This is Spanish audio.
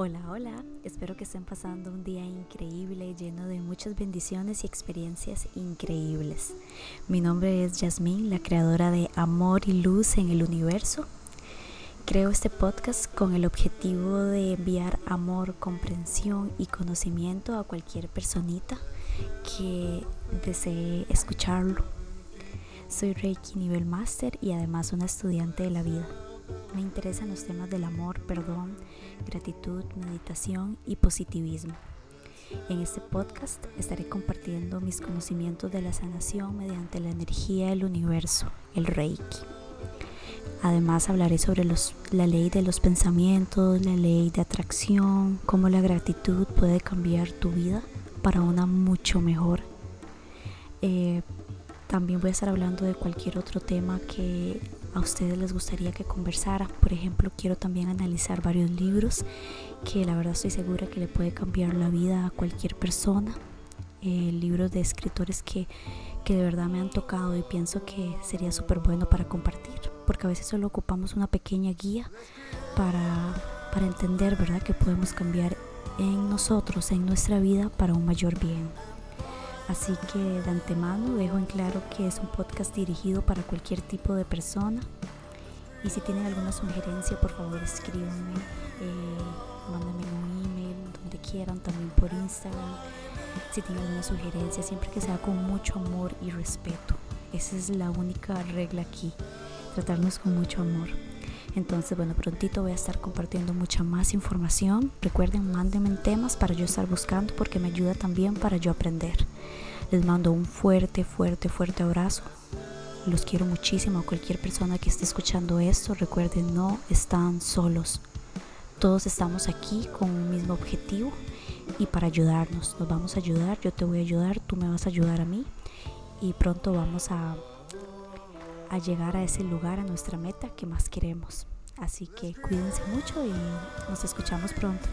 Hola, hola, espero que estén pasando un día increíble, lleno de muchas bendiciones y experiencias increíbles. Mi nombre es Yasmín, la creadora de Amor y Luz en el Universo. Creo este podcast con el objetivo de enviar amor, comprensión y conocimiento a cualquier personita que desee escucharlo. Soy Reiki nivel máster y además una estudiante de la vida. Me interesan los temas del amor, perdón, gratitud, meditación y positivismo. En este podcast estaré compartiendo mis conocimientos de la sanación mediante la energía del universo, el Reiki. Además hablaré sobre la ley de los pensamientos, la ley de atracción, cómo la gratitud puede cambiar tu vida para una mucho mejor. Eh, también voy a estar hablando de cualquier otro tema que a ustedes les gustaría que conversara. Por ejemplo, quiero también analizar varios libros que la verdad estoy segura que le puede cambiar la vida a cualquier persona. Eh, libros de escritores que, que de verdad me han tocado y pienso que sería súper bueno para compartir. Porque a veces solo ocupamos una pequeña guía para, para entender, ¿verdad? Que podemos cambiar en nosotros, en nuestra vida, para un mayor bien. Así que de antemano dejo en claro que es un podcast dirigido para cualquier tipo de persona. Y si tienen alguna sugerencia, por favor escríbanme, eh, mándenme un email, donde quieran, también por Instagram. Si tienen alguna sugerencia, siempre que sea con mucho amor y respeto. Esa es la única regla aquí, tratarnos con mucho amor. Entonces, bueno, prontito voy a estar compartiendo mucha más información. Recuerden, mándenme temas para yo estar buscando porque me ayuda también para yo aprender. Les mando un fuerte, fuerte, fuerte abrazo. Los quiero muchísimo a cualquier persona que esté escuchando esto. Recuerden, no están solos. Todos estamos aquí con un mismo objetivo y para ayudarnos. Nos vamos a ayudar, yo te voy a ayudar, tú me vas a ayudar a mí y pronto vamos a a llegar a ese lugar, a nuestra meta que más queremos. Así que cuídense mucho y nos escuchamos pronto.